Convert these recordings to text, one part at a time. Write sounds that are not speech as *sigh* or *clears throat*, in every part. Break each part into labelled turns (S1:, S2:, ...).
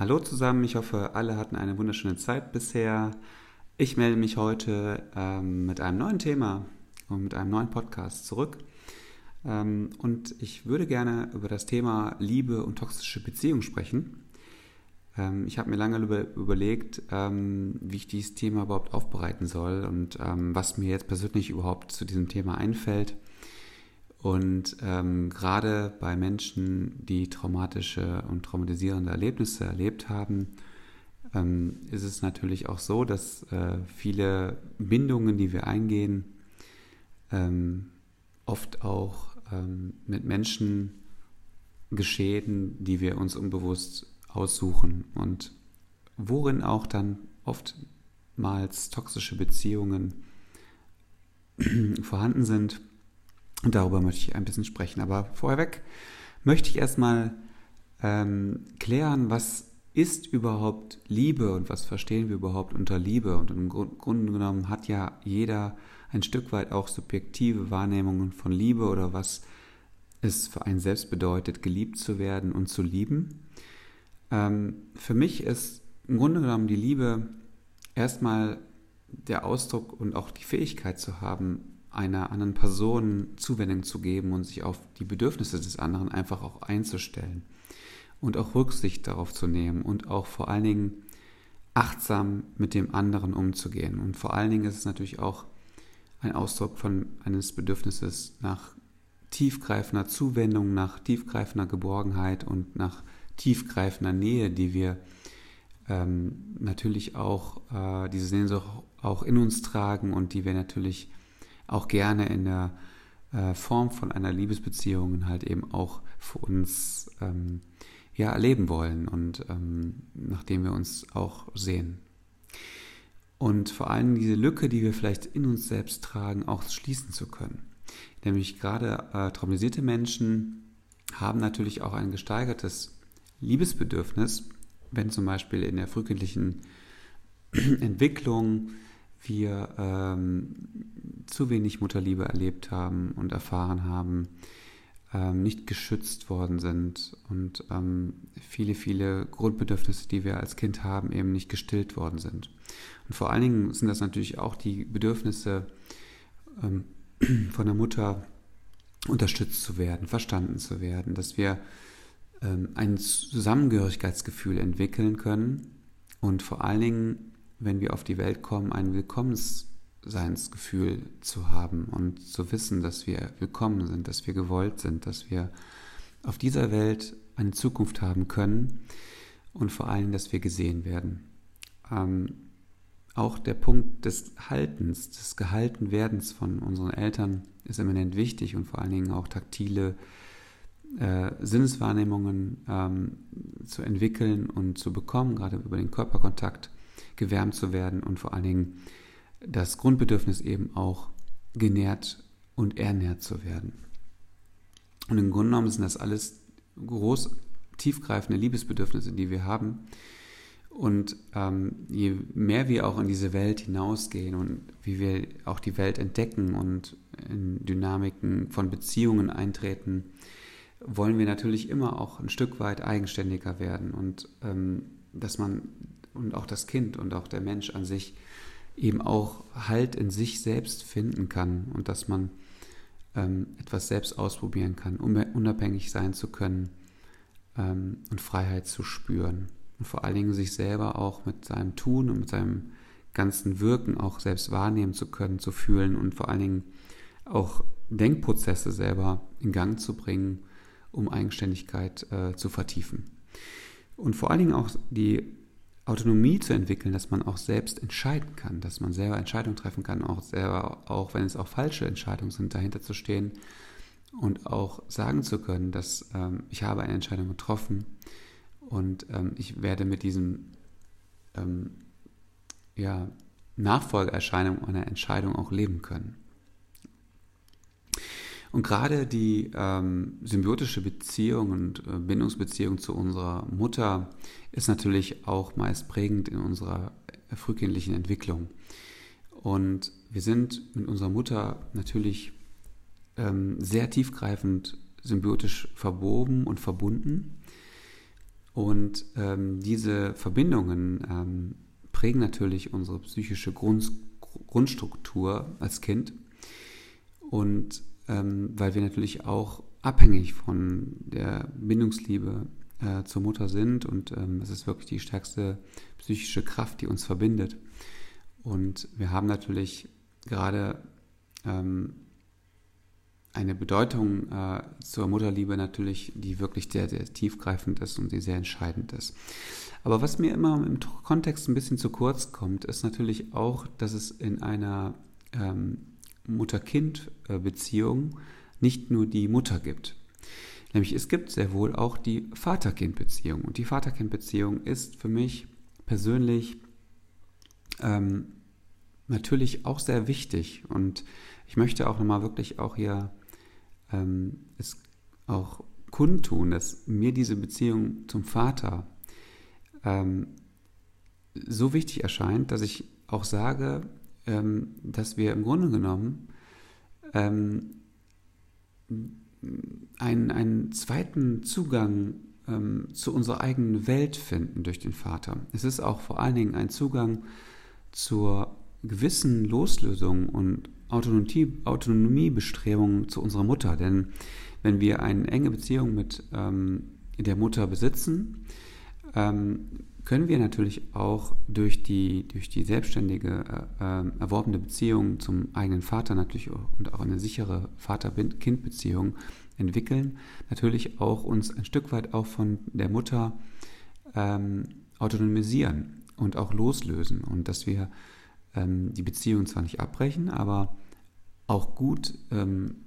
S1: Hallo zusammen, ich hoffe, alle hatten eine wunderschöne Zeit bisher. Ich melde mich heute ähm, mit einem neuen Thema und mit einem neuen Podcast zurück. Ähm, und ich würde gerne über das Thema Liebe und toxische Beziehungen sprechen. Ähm, ich habe mir lange über, überlegt, ähm, wie ich dieses Thema überhaupt aufbereiten soll und ähm, was mir jetzt persönlich überhaupt zu diesem Thema einfällt. Und ähm, gerade bei Menschen, die traumatische und traumatisierende Erlebnisse erlebt haben, ähm, ist es natürlich auch so, dass äh, viele Bindungen, die wir eingehen, ähm, oft auch ähm, mit Menschen geschehen, die wir uns unbewusst aussuchen. Und worin auch dann oftmals toxische Beziehungen *clears throat* vorhanden sind und darüber möchte ich ein bisschen sprechen. Aber vorweg möchte ich erstmal ähm, klären, was ist überhaupt Liebe und was verstehen wir überhaupt unter Liebe. Und im Grunde genommen hat ja jeder ein Stück weit auch subjektive Wahrnehmungen von Liebe oder was es für einen selbst bedeutet, geliebt zu werden und zu lieben. Ähm, für mich ist im Grunde genommen die Liebe erstmal der Ausdruck und auch die Fähigkeit zu haben, einer anderen Person Zuwendung zu geben und sich auf die Bedürfnisse des anderen einfach auch einzustellen und auch Rücksicht darauf zu nehmen und auch vor allen Dingen achtsam mit dem anderen umzugehen. Und vor allen Dingen ist es natürlich auch ein Ausdruck von eines Bedürfnisses nach tiefgreifender Zuwendung, nach tiefgreifender Geborgenheit und nach tiefgreifender Nähe, die wir ähm, natürlich auch äh, diese Sehnsucht auch in uns tragen und die wir natürlich auch gerne in der äh, Form von einer Liebesbeziehung halt eben auch für uns ähm, ja, erleben wollen und ähm, nachdem wir uns auch sehen. Und vor allem diese Lücke, die wir vielleicht in uns selbst tragen, auch schließen zu können. Nämlich gerade äh, traumatisierte Menschen haben natürlich auch ein gesteigertes Liebesbedürfnis, wenn zum Beispiel in der frühkindlichen *clears throat* Entwicklung wir ähm, zu wenig Mutterliebe erlebt haben und erfahren haben, ähm, nicht geschützt worden sind und ähm, viele, viele Grundbedürfnisse, die wir als Kind haben, eben nicht gestillt worden sind. Und vor allen Dingen sind das natürlich auch die Bedürfnisse ähm, *clears throat* von der Mutter, unterstützt zu werden, verstanden zu werden, dass wir ähm, ein Zusammengehörigkeitsgefühl entwickeln können und vor allen Dingen wenn wir auf die Welt kommen, ein Willkommensseinsgefühl zu haben und zu wissen, dass wir willkommen sind, dass wir gewollt sind, dass wir auf dieser Welt eine Zukunft haben können und vor allem, dass wir gesehen werden. Ähm, auch der Punkt des Haltens, des Gehaltenwerdens von unseren Eltern ist eminent wichtig und vor allen Dingen auch taktile äh, Sinneswahrnehmungen ähm, zu entwickeln und zu bekommen, gerade über den Körperkontakt gewärmt zu werden und vor allen Dingen das Grundbedürfnis eben auch genährt und ernährt zu werden. Und im Grunde genommen sind das alles groß tiefgreifende Liebesbedürfnisse, die wir haben. Und ähm, je mehr wir auch in diese Welt hinausgehen und wie wir auch die Welt entdecken und in Dynamiken von Beziehungen eintreten, wollen wir natürlich immer auch ein Stück weit eigenständiger werden und ähm, dass man und auch das Kind und auch der Mensch an sich eben auch Halt in sich selbst finden kann und dass man ähm, etwas selbst ausprobieren kann, um unabhängig sein zu können ähm, und Freiheit zu spüren. Und vor allen Dingen sich selber auch mit seinem Tun und mit seinem ganzen Wirken auch selbst wahrnehmen zu können, zu fühlen und vor allen Dingen auch Denkprozesse selber in Gang zu bringen, um Eigenständigkeit äh, zu vertiefen. Und vor allen Dingen auch die Autonomie zu entwickeln, dass man auch selbst entscheiden kann, dass man selber Entscheidungen treffen kann, auch selber, auch wenn es auch falsche Entscheidungen sind, dahinter zu stehen und auch sagen zu können, dass ähm, ich habe eine Entscheidung getroffen und ähm, ich werde mit diesem ähm, ja, Nachfolgeerscheinung einer Entscheidung auch leben können. Und gerade die ähm, symbiotische Beziehung und äh, Bindungsbeziehung zu unserer Mutter ist natürlich auch meist prägend in unserer äh, frühkindlichen Entwicklung. Und wir sind mit unserer Mutter natürlich ähm, sehr tiefgreifend symbiotisch verwoben und verbunden. Und ähm, diese Verbindungen ähm, prägen natürlich unsere psychische Grund, Grundstruktur als Kind. Und ähm, weil wir natürlich auch abhängig von der Bindungsliebe äh, zur Mutter sind und ähm, es ist wirklich die stärkste psychische Kraft, die uns verbindet. Und wir haben natürlich gerade ähm, eine Bedeutung äh, zur Mutterliebe natürlich, die wirklich sehr, sehr tiefgreifend ist und die sehr entscheidend ist. Aber was mir immer im Kontext ein bisschen zu kurz kommt, ist natürlich auch, dass es in einer ähm, Mutter-Kind-Beziehung nicht nur die Mutter gibt. Nämlich es gibt sehr wohl auch die Vater-Kind-Beziehung. Und die Vater-Kind-Beziehung ist für mich persönlich ähm, natürlich auch sehr wichtig. Und ich möchte auch nochmal wirklich auch hier ähm, es auch kundtun, dass mir diese Beziehung zum Vater ähm, so wichtig erscheint, dass ich auch sage, ähm, dass wir im Grunde genommen ähm, einen, einen zweiten Zugang ähm, zu unserer eigenen Welt finden durch den Vater. Es ist auch vor allen Dingen ein Zugang zur gewissen Loslösung und Autonomie, Autonomiebestrebungen zu unserer Mutter. Denn wenn wir eine enge Beziehung mit ähm, der Mutter besitzen, ähm, können wir natürlich auch durch die, durch die selbstständige, äh, äh erworbene Beziehung zum eigenen Vater natürlich auch, und auch eine sichere Vater-Kind-Beziehung entwickeln, natürlich auch uns ein Stück weit auch von der Mutter ähm, autonomisieren und auch loslösen und dass wir ähm, die Beziehung zwar nicht abbrechen, aber auch gut ähm,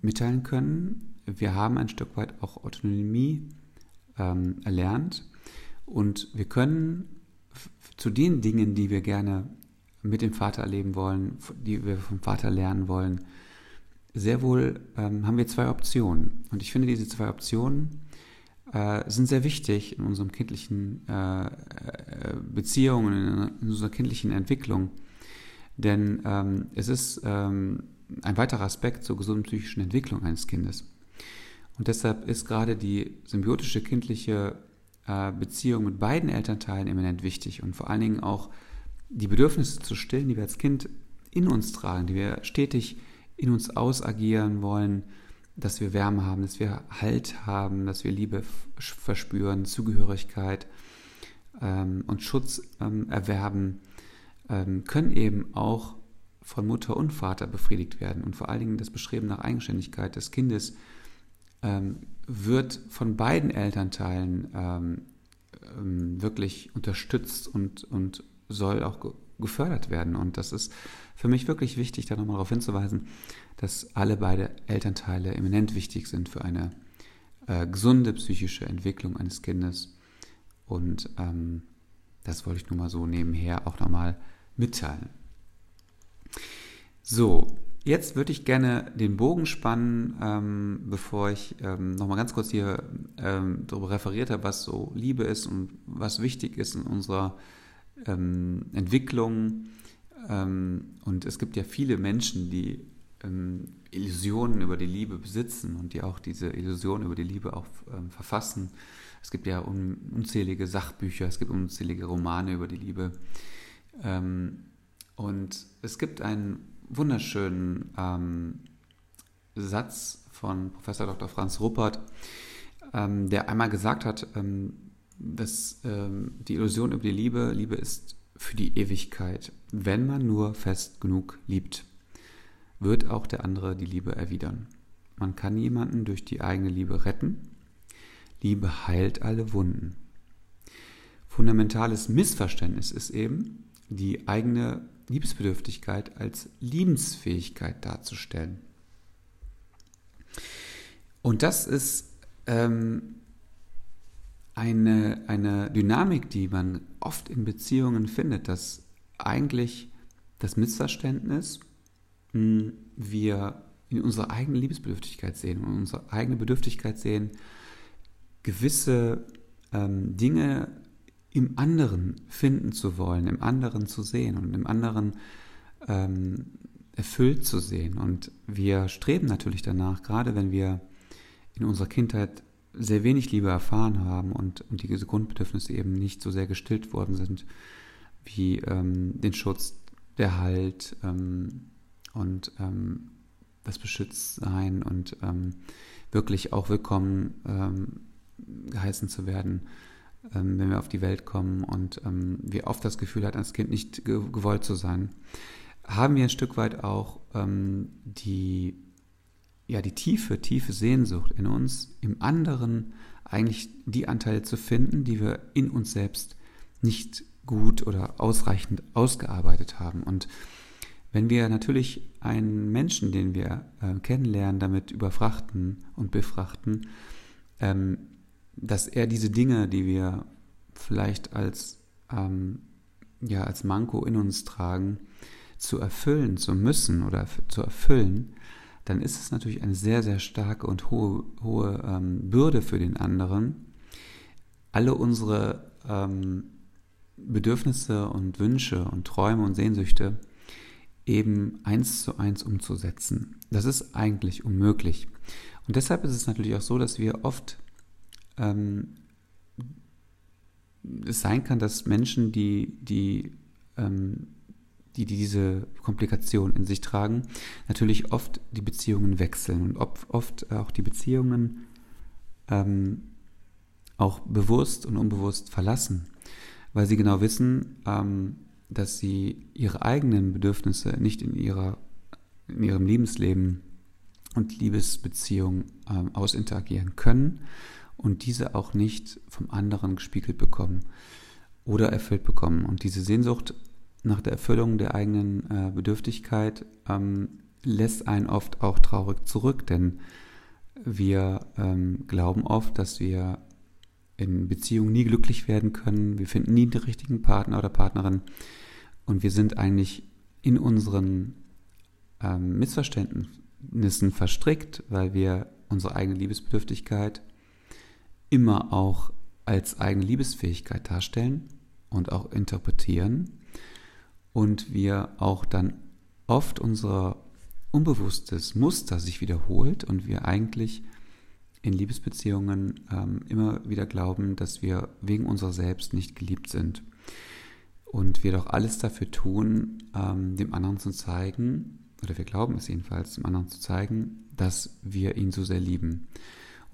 S1: mitteilen können. Wir haben ein Stück weit auch Autonomie ähm, erlernt und wir können zu den Dingen, die wir gerne mit dem Vater erleben wollen, die wir vom Vater lernen wollen, sehr wohl ähm, haben wir zwei Optionen. Und ich finde, diese zwei Optionen äh, sind sehr wichtig in unserem kindlichen äh, äh Beziehungen, in unserer kindlichen Entwicklung. Denn ähm, es ist ähm, ein weiterer Aspekt zur gesunden psychischen Entwicklung eines Kindes. Und deshalb ist gerade die symbiotische kindliche äh, Beziehung mit beiden Elternteilen eminent wichtig und vor allen Dingen auch die Bedürfnisse zu stillen, die wir als Kind in uns tragen, die wir stetig in uns ausagieren wollen, dass wir Wärme haben, dass wir Halt haben, dass wir Liebe verspüren, Zugehörigkeit ähm, und Schutz ähm, erwerben, ähm, können eben auch von Mutter und Vater befriedigt werden. Und vor allen Dingen das Bestreben nach Eigenständigkeit des Kindes ähm, wird von beiden Elternteilen ähm, ähm, wirklich unterstützt und, und soll auch ge gefördert werden. Und das ist für mich wirklich wichtig, da nochmal darauf hinzuweisen, dass alle beide Elternteile eminent wichtig sind für eine äh, gesunde psychische Entwicklung eines Kindes. Und ähm, das wollte ich nur mal so nebenher auch nochmal mitteilen. So, Jetzt würde ich gerne den Bogen spannen, ähm, bevor ich ähm, nochmal ganz kurz hier ähm, darüber referiert habe, was so Liebe ist und was wichtig ist in unserer ähm, Entwicklung. Ähm, und es gibt ja viele Menschen, die ähm, Illusionen über die Liebe besitzen und die auch diese Illusionen über die Liebe auch ähm, verfassen. Es gibt ja un unzählige Sachbücher, es gibt unzählige Romane über die Liebe. Und es gibt einen wunderschönen ähm, Satz von Professor Dr. Franz Ruppert, ähm, der einmal gesagt hat, ähm, dass ähm, die Illusion über die Liebe, Liebe ist für die Ewigkeit. Wenn man nur fest genug liebt, wird auch der andere die Liebe erwidern. Man kann jemanden durch die eigene Liebe retten. Liebe heilt alle Wunden. Fundamentales Missverständnis ist eben, die eigene Liebesbedürftigkeit als Liebensfähigkeit darzustellen. Und das ist ähm, eine, eine Dynamik, die man oft in Beziehungen findet, dass eigentlich das Missverständnis mh, hm, wir in unserer eigenen Liebesbedürftigkeit sehen und unsere eigene Bedürftigkeit sehen, gewisse ähm, Dinge im anderen finden zu wollen, im anderen zu sehen und im anderen ähm, erfüllt zu sehen. Und wir streben natürlich danach, gerade wenn wir in unserer Kindheit sehr wenig Liebe erfahren haben und, und diese Grundbedürfnisse eben nicht so sehr gestillt worden sind, wie ähm, den Schutz, der Halt ähm, und ähm, das Beschütztsein und ähm, wirklich auch willkommen ähm, geheißen zu werden, ähm, wenn wir auf die Welt kommen und ähm, wir oft das Gefühl hatten, als Kind nicht ge gewollt zu sein, haben wir ein Stück weit auch ähm, die, ja, die tiefe, tiefe Sehnsucht in uns, im anderen eigentlich die Anteile zu finden, die wir in uns selbst nicht gut oder ausreichend ausgearbeitet haben. Und wenn wir natürlich einen Menschen, den wir äh, kennenlernen, damit überfrachten und befrachten, ähm, dass er diese Dinge, die wir vielleicht als, ähm, ja, als Manko in uns tragen, zu erfüllen, zu müssen oder zu erfüllen, dann ist es natürlich eine sehr, sehr starke und hohe, hohe ähm, Bürde für den anderen, alle unsere ähm, Bedürfnisse und Wünsche und Träume und Sehnsüchte eben eins zu eins umzusetzen. Das ist eigentlich unmöglich. Und deshalb ist es natürlich auch so, dass wir oft ähm, es sein kann, dass Menschen, die, die, ähm, die, die diese Komplikation in sich tragen, natürlich oft die Beziehungen wechseln und oft, oft auch die Beziehungen ähm, auch bewusst und unbewusst verlassen, weil sie genau wissen, ähm, dass sie ihre eigenen Bedürfnisse nicht in, ihrer, in ihrem Lebensleben und Liebesbeziehung ähm, ausinteragieren können und diese auch nicht vom anderen gespiegelt bekommen oder erfüllt bekommen. Und diese Sehnsucht nach der Erfüllung der eigenen äh, Bedürftigkeit ähm, lässt einen oft auch traurig zurück, denn wir ähm, glauben oft, dass wir in Beziehungen nie glücklich werden können, wir finden nie den richtigen Partner oder Partnerin und wir sind eigentlich in unseren ähm, Missverständnissen verstrickt, weil wir unsere eigene Liebesbedürftigkeit immer auch als eigene Liebesfähigkeit darstellen und auch interpretieren und wir auch dann oft unser unbewusstes Muster sich wiederholt und wir eigentlich in Liebesbeziehungen ähm, immer wieder glauben, dass wir wegen unserer selbst nicht geliebt sind. Und wir doch alles dafür tun, ähm, dem anderen zu zeigen, oder wir glauben es jedenfalls, dem anderen zu zeigen, dass wir ihn so sehr lieben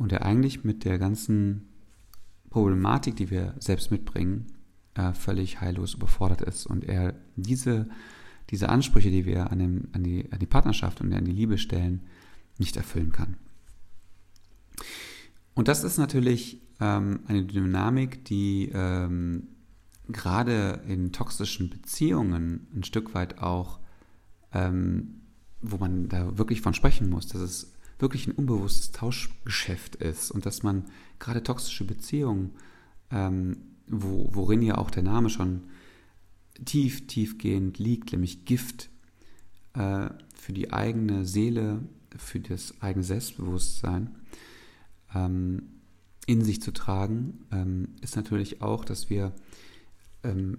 S1: und er eigentlich mit der ganzen Problematik, die wir selbst mitbringen, äh, völlig heillos überfordert ist und er diese, diese Ansprüche, die wir an, dem, an, die, an die Partnerschaft und an die Liebe stellen, nicht erfüllen kann. Und das ist natürlich ähm, eine Dynamik, die ähm, gerade in toxischen Beziehungen ein Stück weit auch, ähm, wo man da wirklich von sprechen muss, dass es wirklich ein unbewusstes Tauschgeschäft ist und dass man gerade toxische Beziehungen, ähm, wo, worin ja auch der Name schon tief, tiefgehend liegt, nämlich Gift äh, für die eigene Seele, für das eigene Selbstbewusstsein ähm, in sich zu tragen, ähm, ist natürlich auch, dass wir ähm,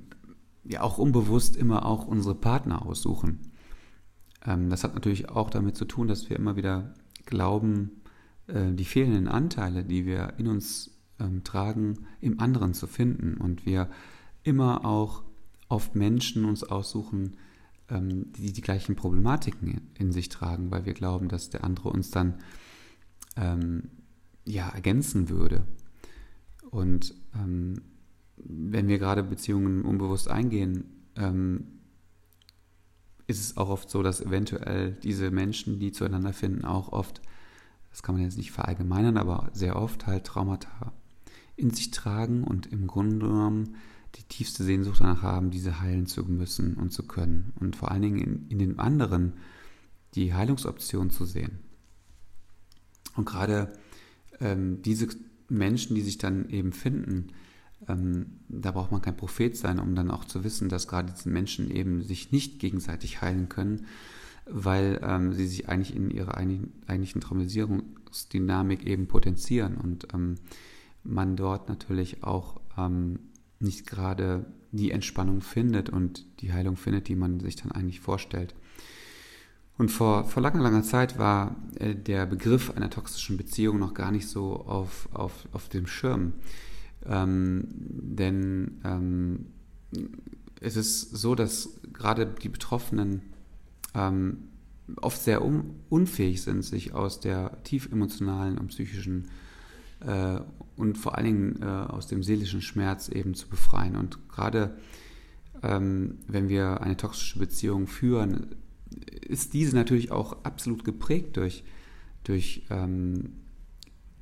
S1: ja auch unbewusst immer auch unsere Partner aussuchen. Ähm, das hat natürlich auch damit zu tun, dass wir immer wieder glauben, äh, die fehlenden Anteile, die wir in uns ähm, tragen, im anderen zu finden. Und wir immer auch oft Menschen uns aussuchen, ähm, die die gleichen Problematiken in sich tragen, weil wir glauben, dass der andere uns dann ähm, ja, ergänzen würde. Und ähm, wenn wir gerade Beziehungen unbewusst eingehen, ähm, ist es auch oft so, dass eventuell diese Menschen, die zueinander finden, auch oft, das kann man jetzt nicht verallgemeinern, aber sehr oft halt Traumata in sich tragen und im Grunde genommen die tiefste Sehnsucht danach haben, diese heilen zu müssen und zu können. Und vor allen Dingen in, in den anderen die Heilungsoption zu sehen. Und gerade ähm, diese Menschen, die sich dann eben finden, ähm, da braucht man kein Prophet sein, um dann auch zu wissen, dass gerade diese Menschen eben sich nicht gegenseitig heilen können, weil ähm, sie sich eigentlich in ihrer eigentlichen Traumatisierungsdynamik eben potenzieren und ähm, man dort natürlich auch ähm, nicht gerade die Entspannung findet und die Heilung findet, die man sich dann eigentlich vorstellt. Und vor, vor langer, langer Zeit war äh, der Begriff einer toxischen Beziehung noch gar nicht so auf, auf, auf dem Schirm. Ähm, denn ähm, es ist so, dass gerade die Betroffenen ähm, oft sehr un unfähig sind, sich aus der tief emotionalen und psychischen äh, und vor allen Dingen äh, aus dem seelischen Schmerz eben zu befreien. Und gerade ähm, wenn wir eine toxische Beziehung führen, ist diese natürlich auch absolut geprägt durch, durch ähm,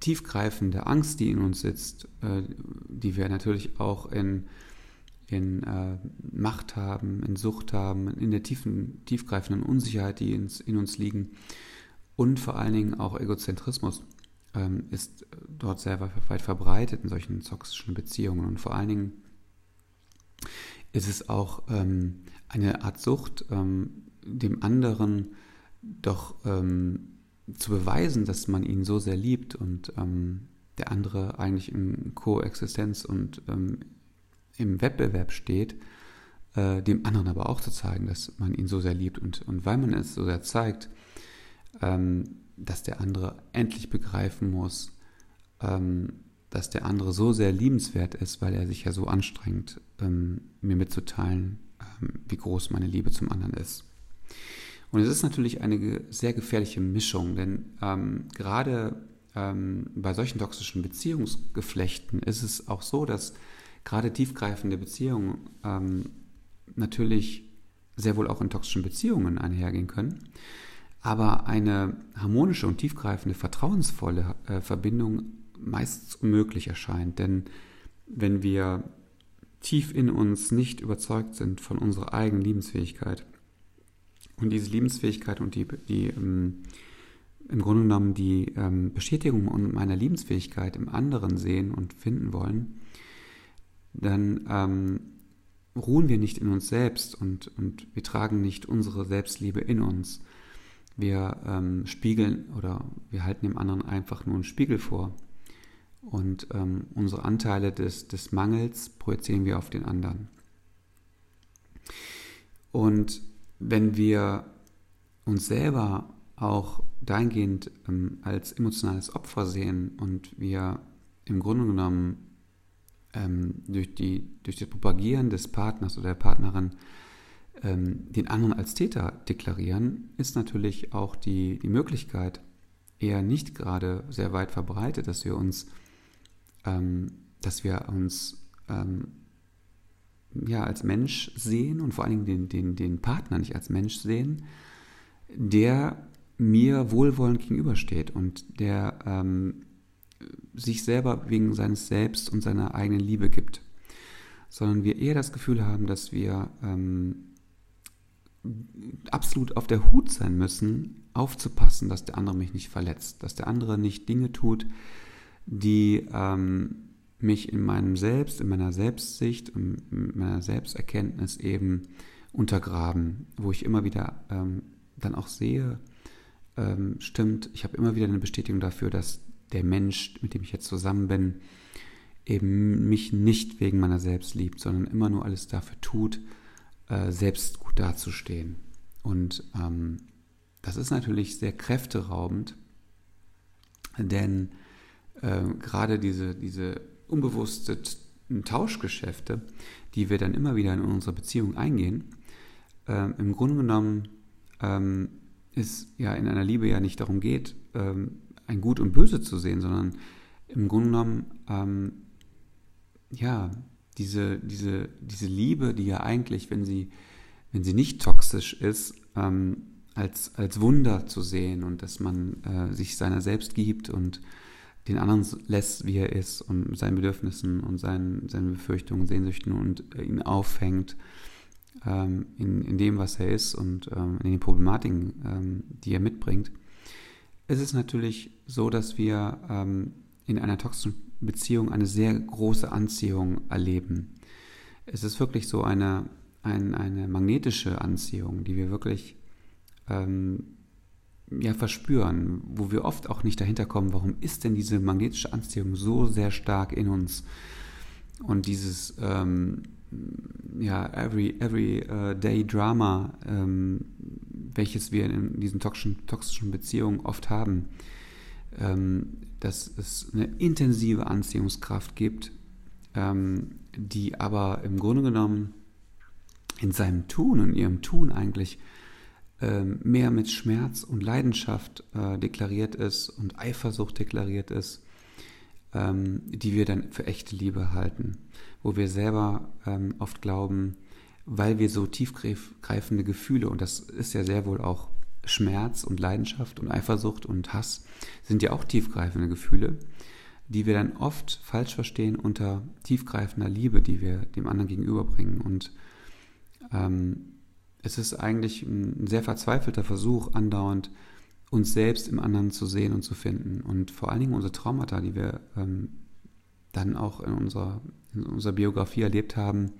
S1: tiefgreifende Angst, die in uns sitzt, äh, die wir natürlich auch in, in äh, Macht haben, in Sucht haben, in der tiefen, tiefgreifenden Unsicherheit, die ins, in uns liegen. Und vor allen Dingen auch Egozentrismus ähm, ist dort sehr weit verbreitet in solchen toxischen Beziehungen. Und vor allen Dingen ist es auch ähm, eine Art Sucht, ähm, dem anderen doch ähm, zu beweisen, dass man ihn so sehr liebt und ähm, der andere eigentlich in Koexistenz und ähm, im Wettbewerb steht, äh, dem anderen aber auch zu zeigen, dass man ihn so sehr liebt. Und, und weil man es so sehr zeigt, ähm, dass der andere endlich begreifen muss, ähm, dass der andere so sehr liebenswert ist, weil er sich ja so anstrengt, ähm, mir mitzuteilen, ähm, wie groß meine Liebe zum anderen ist. Und es ist natürlich eine sehr gefährliche Mischung, denn ähm, gerade ähm, bei solchen toxischen Beziehungsgeflechten ist es auch so, dass gerade tiefgreifende Beziehungen ähm, natürlich sehr wohl auch in toxischen Beziehungen einhergehen können, aber eine harmonische und tiefgreifende, vertrauensvolle äh, Verbindung meistens unmöglich erscheint. Denn wenn wir tief in uns nicht überzeugt sind von unserer eigenen Liebensfähigkeit, und diese Liebensfähigkeit und die, die ähm, im Grunde genommen die ähm, Bestätigung meiner Liebensfähigkeit im anderen sehen und finden wollen, dann ähm, ruhen wir nicht in uns selbst und, und wir tragen nicht unsere Selbstliebe in uns. Wir ähm, spiegeln oder wir halten dem anderen einfach nur einen Spiegel vor. Und ähm, unsere Anteile des, des Mangels projizieren wir auf den anderen. Und wenn wir uns selber auch dahingehend ähm, als emotionales Opfer sehen und wir im Grunde genommen ähm, durch, die, durch das Propagieren des Partners oder der Partnerin ähm, den anderen als Täter deklarieren, ist natürlich auch die, die Möglichkeit eher nicht gerade sehr weit verbreitet, dass wir uns, ähm, dass wir uns ähm, ja, als Mensch sehen und vor allen Dingen den, den, den Partner nicht als Mensch sehen, der mir wohlwollend gegenübersteht und der ähm, sich selber wegen seines Selbst und seiner eigenen Liebe gibt, sondern wir eher das Gefühl haben, dass wir ähm, absolut auf der Hut sein müssen, aufzupassen, dass der andere mich nicht verletzt, dass der andere nicht Dinge tut, die ähm, mich in meinem Selbst, in meiner Selbstsicht, in meiner Selbsterkenntnis eben untergraben, wo ich immer wieder ähm, dann auch sehe, ähm, stimmt, ich habe immer wieder eine Bestätigung dafür, dass der Mensch, mit dem ich jetzt zusammen bin, eben mich nicht wegen meiner selbst liebt, sondern immer nur alles dafür tut, äh, selbst gut dazustehen. Und ähm, das ist natürlich sehr kräfteraubend, denn äh, gerade diese, diese unbewusste Tauschgeschäfte, die wir dann immer wieder in unsere Beziehung eingehen, äh, im Grunde genommen ähm, es ja in einer Liebe ja nicht darum geht, ähm, ein Gut und Böse zu sehen, sondern im Grunde genommen ähm, ja diese, diese, diese Liebe, die ja eigentlich, wenn sie, wenn sie nicht toxisch ist, ähm, als, als Wunder zu sehen und dass man äh, sich seiner selbst gibt und den anderen lässt, wie er ist und seinen Bedürfnissen und seinen, seinen Befürchtungen, Sehnsüchten und äh, ihn aufhängt ähm, in, in dem, was er ist und ähm, in den Problematiken, ähm, die er mitbringt. Es ist natürlich so, dass wir ähm, in einer toxischen Beziehung eine sehr große Anziehung erleben. Es ist wirklich so eine, ein, eine magnetische Anziehung, die wir wirklich ähm, ja, verspüren, wo wir oft auch nicht dahinter kommen, warum ist denn diese magnetische Anziehung so sehr stark in uns? Und dieses ähm, ja, every, every uh, day Drama, ähm, welches wir in diesen toxischen, toxischen Beziehungen oft haben, ähm, dass es eine intensive Anziehungskraft gibt, ähm, die aber im Grunde genommen in seinem Tun und ihrem Tun eigentlich mehr mit Schmerz und Leidenschaft äh, deklariert ist und Eifersucht deklariert ist, ähm, die wir dann für echte Liebe halten, wo wir selber ähm, oft glauben, weil wir so tiefgreifende Gefühle, und das ist ja sehr wohl auch Schmerz und Leidenschaft und Eifersucht und Hass, sind ja auch tiefgreifende Gefühle, die wir dann oft falsch verstehen unter tiefgreifender Liebe, die wir dem anderen gegenüberbringen. Und ähm, es ist eigentlich ein sehr verzweifelter Versuch, andauernd uns selbst im anderen zu sehen und zu finden. Und vor allen Dingen unsere Traumata, die wir ähm, dann auch in unserer, in unserer Biografie erlebt haben,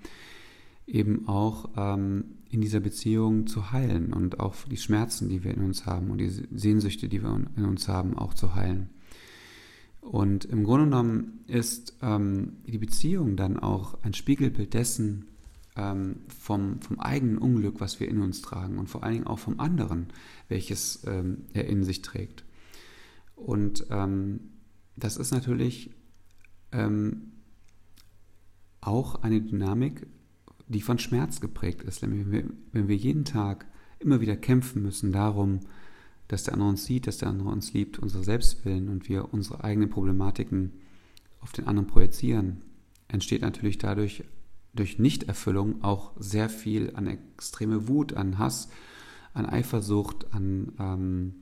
S1: eben auch ähm, in dieser Beziehung zu heilen und auch die Schmerzen, die wir in uns haben und die Sehnsüchte, die wir in uns haben, auch zu heilen. Und im Grunde genommen ist ähm, die Beziehung dann auch ein Spiegelbild dessen ähm, vom, vom eigenen Unglück, was wir in uns tragen und vor allen Dingen auch vom anderen, welches ähm, er in sich trägt. Und ähm, das ist natürlich ähm, auch eine Dynamik, die von Schmerz geprägt ist. Wenn wir, wenn wir jeden Tag immer wieder kämpfen müssen darum, dass der andere uns sieht, dass der andere uns liebt, unsere Selbstwillen und wir unsere eigenen Problematiken auf den anderen projizieren, entsteht natürlich dadurch durch Nichterfüllung auch sehr viel an extreme Wut, an Hass, an Eifersucht, an ähm,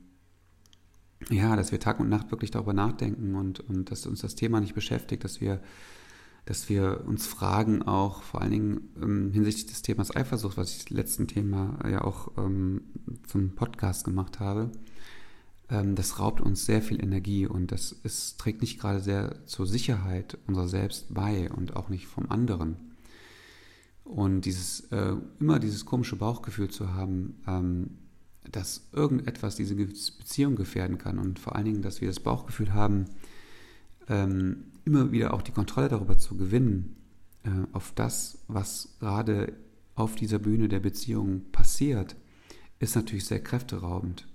S1: ja, dass wir Tag und Nacht wirklich darüber nachdenken und, und dass uns das Thema nicht beschäftigt, dass wir dass wir uns fragen, auch vor allen Dingen ähm, hinsichtlich des Themas Eifersucht, was ich das letzten Thema ja auch ähm, zum Podcast gemacht habe, ähm, das raubt uns sehr viel Energie und das ist, trägt nicht gerade sehr zur Sicherheit unserer selbst bei und auch nicht vom anderen. Und dieses, äh, immer dieses komische Bauchgefühl zu haben, ähm, dass irgendetwas diese Beziehung gefährden kann und vor allen Dingen, dass wir das Bauchgefühl haben, ähm, immer wieder auch die Kontrolle darüber zu gewinnen, äh, auf das, was gerade auf dieser Bühne der Beziehung passiert, ist natürlich sehr kräfteraubend.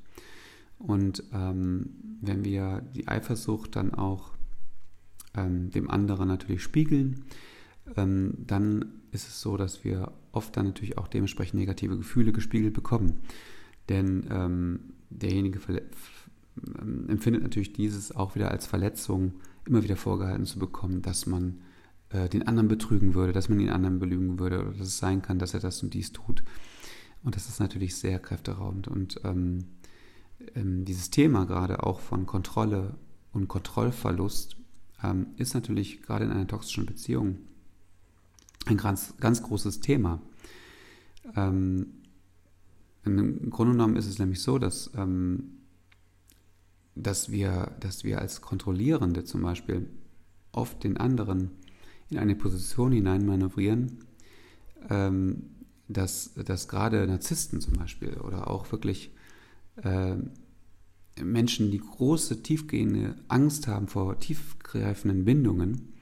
S1: Und ähm, wenn wir die Eifersucht dann auch ähm, dem anderen natürlich spiegeln, ähm, dann ist es so, dass wir oft dann natürlich auch dementsprechend negative Gefühle gespiegelt bekommen. Denn ähm, derjenige ähm, empfindet natürlich dieses auch wieder als Verletzung immer wieder vorgehalten zu bekommen, dass man äh, den anderen betrügen würde, dass man den anderen belügen würde oder dass es sein kann, dass er das und dies tut. Und das ist natürlich sehr kräfteraubend. Und ähm, ähm, dieses Thema gerade auch von Kontrolle und Kontrollverlust ist natürlich gerade in einer toxischen Beziehung ein ganz, ganz großes Thema. Ähm, Im Grunde genommen ist es nämlich so, dass ähm, dass wir, dass wir als Kontrollierende zum Beispiel oft den anderen in eine Position hineinmanövrieren, ähm, dass, dass gerade Narzissten zum Beispiel oder auch wirklich äh, Menschen, die große, tiefgehende Angst haben vor tiefgreifenden Bindungen,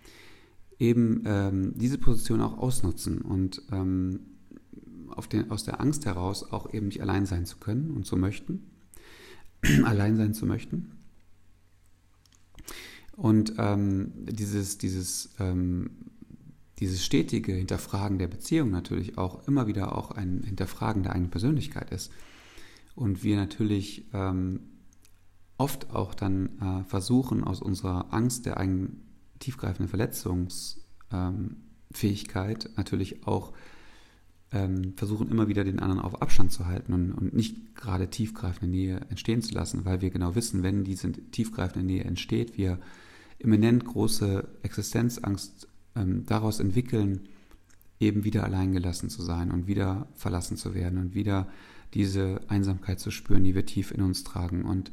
S1: eben ähm, diese Position auch ausnutzen und ähm, den, aus der Angst heraus auch eben nicht allein sein zu können und zu möchten *clears throat* allein sein zu möchten. Und ähm, dieses, dieses, ähm, dieses stetige Hinterfragen der Beziehung natürlich auch immer wieder auch ein Hinterfragen der eigenen Persönlichkeit ist. Und wir natürlich ähm, oft auch dann äh, versuchen, aus unserer Angst der eigenen tiefgreifenden Verletzungsfähigkeit natürlich auch ähm, versuchen immer wieder den anderen auf Abstand zu halten und, und, nicht gerade tiefgreifende Nähe entstehen zu lassen, weil wir genau wissen, wenn diese tiefgreifende Nähe entsteht, wir eminent große Existenzangst ähm, daraus entwickeln, eben wieder alleingelassen zu sein und wieder verlassen zu werden und wieder diese Einsamkeit zu spüren, die wir tief in uns tragen. Und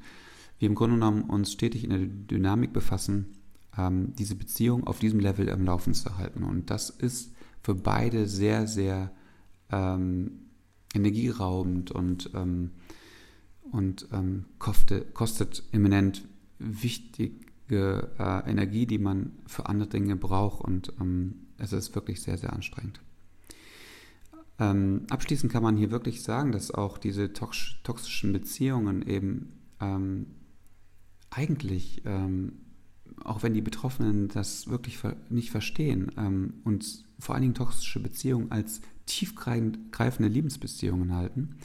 S1: wir im Grunde genommen uns stetig in der Dynamik befassen, ähm, diese Beziehung auf diesem Level am Laufen zu halten. Und das ist für beide sehr, sehr ähm, energieraubend und, ähm, und ähm, kostet, kostet eminent wichtige äh, Energie, die man für andere Dinge braucht und ähm, es ist wirklich sehr, sehr anstrengend. Ähm, abschließend kann man hier wirklich sagen, dass auch diese toxischen Beziehungen eben eigentlich, auch wenn die Betroffenen das wirklich nicht verstehen ähm, und vor allen Dingen toxische Beziehungen als tiefgreifende Liebesbeziehungen halten,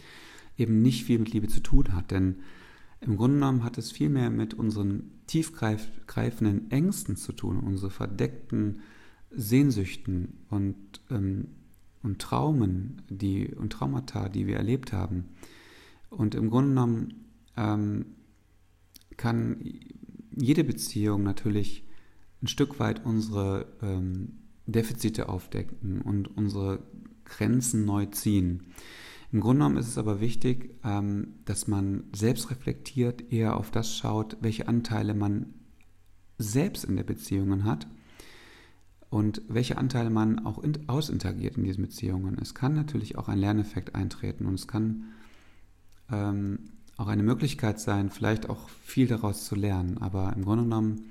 S1: eben nicht viel mit Liebe zu tun hat. Denn im Grunde genommen hat es viel mehr mit unseren tiefgreifenden Ängsten zu tun, unsere verdeckten Sehnsüchten und, ähm, und Traumen die, und Traumata, die wir erlebt haben. Und im Grunde genommen ähm, kann jede Beziehung natürlich ein Stück weit unsere ähm, Defizite aufdecken und unsere Grenzen neu ziehen. Im Grunde genommen ist es aber wichtig, ähm, dass man selbst reflektiert, eher auf das schaut, welche Anteile man selbst in der Beziehung hat und welche Anteile man auch in, ausinteragiert in diesen Beziehungen. Es kann natürlich auch ein Lerneffekt eintreten und es kann ähm, auch eine Möglichkeit sein, vielleicht auch viel daraus zu lernen. Aber im Grunde genommen,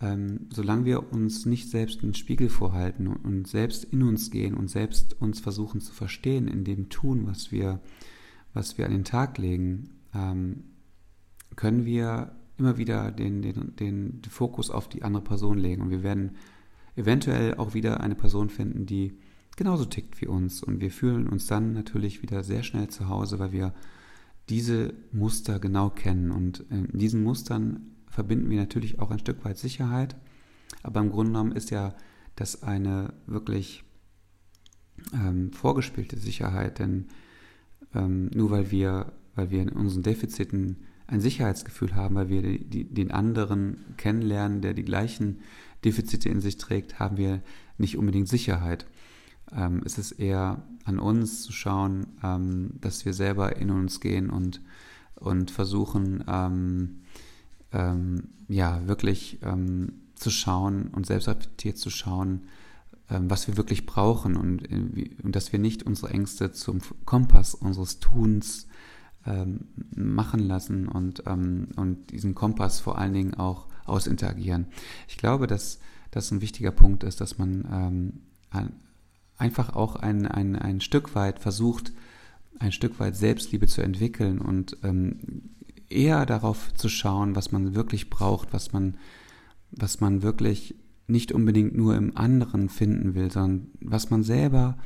S1: ähm, solange wir uns nicht selbst einen Spiegel vorhalten und, selbst in uns gehen und selbst uns versuchen zu verstehen in dem Tun, was wir, was wir an den Tag legen, ähm, können wir immer wieder den, den, den Fokus auf die andere Person legen. Und wir werden eventuell auch wieder eine Person finden, die genauso tickt wie uns. Und wir fühlen uns dann natürlich wieder sehr schnell zu Hause, weil wir diese Muster genau kennen. Und in diesen Mustern verbinden wir natürlich auch ein Stück weit Sicherheit. Aber im Grunde genommen ist ja das eine wirklich ähm, vorgespielte Sicherheit, denn ähm, nur weil wir, weil wir in unseren Defiziten ein Sicherheitsgefühl haben, weil wir die, die, den anderen kennenlernen, der die gleichen Defizite in sich trägt, haben wir nicht unbedingt Sicherheit. Ähm, es ist eher an uns zu schauen, ähm, dass wir selber in uns gehen und, und versuchen, ähm, ähm ja, wirklich ähm, zu schauen und selbstreflektiert zu schauen, ähm, was wir wirklich brauchen und, und dass wir nicht unsere Ängste zum Kompass unseres Tuns machen lassen und, und diesen Kompass vor allen Dingen auch ausinteragieren. Ich glaube, dass das ein wichtiger Punkt ist, dass man einfach auch ein, ein, ein Stück weit versucht, ein Stück weit Selbstliebe zu entwickeln und ähm, eher darauf zu schauen, was man wirklich braucht, was man, was man wirklich nicht unbedingt nur im anderen finden will, sondern was man selber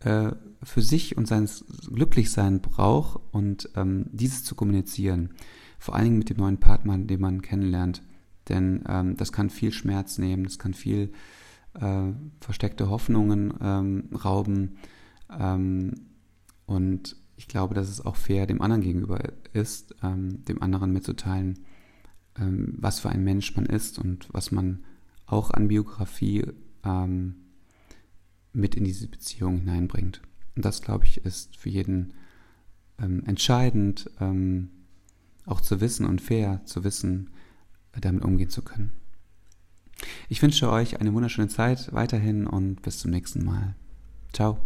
S1: äh, für sich und sein Glücklichsein braucht und ähm, dieses zu kommunizieren. Vor allen Dingen mit dem neuen Partner, den man kennenlernt. Denn ähm, das kann viel Schmerz nehmen, das kann viel äh, versteckte Hoffnungen ähm, rauben. Ähm, und ich glaube, dass es auch fair dem anderen gegenüber ist, ähm, dem anderen mitzuteilen, ähm, was für ein Mensch man ist und was man auch an Biografie ähm, mit in diese Beziehung hineinbringt. Und das, glaube ich, ist für jeden ähm, entscheidend, auch zu wissen und fair zu wissen, damit umgehen zu können. Ich wünsche euch eine wunderschöne Zeit weiterhin und bis zum nächsten Mal. Ciao.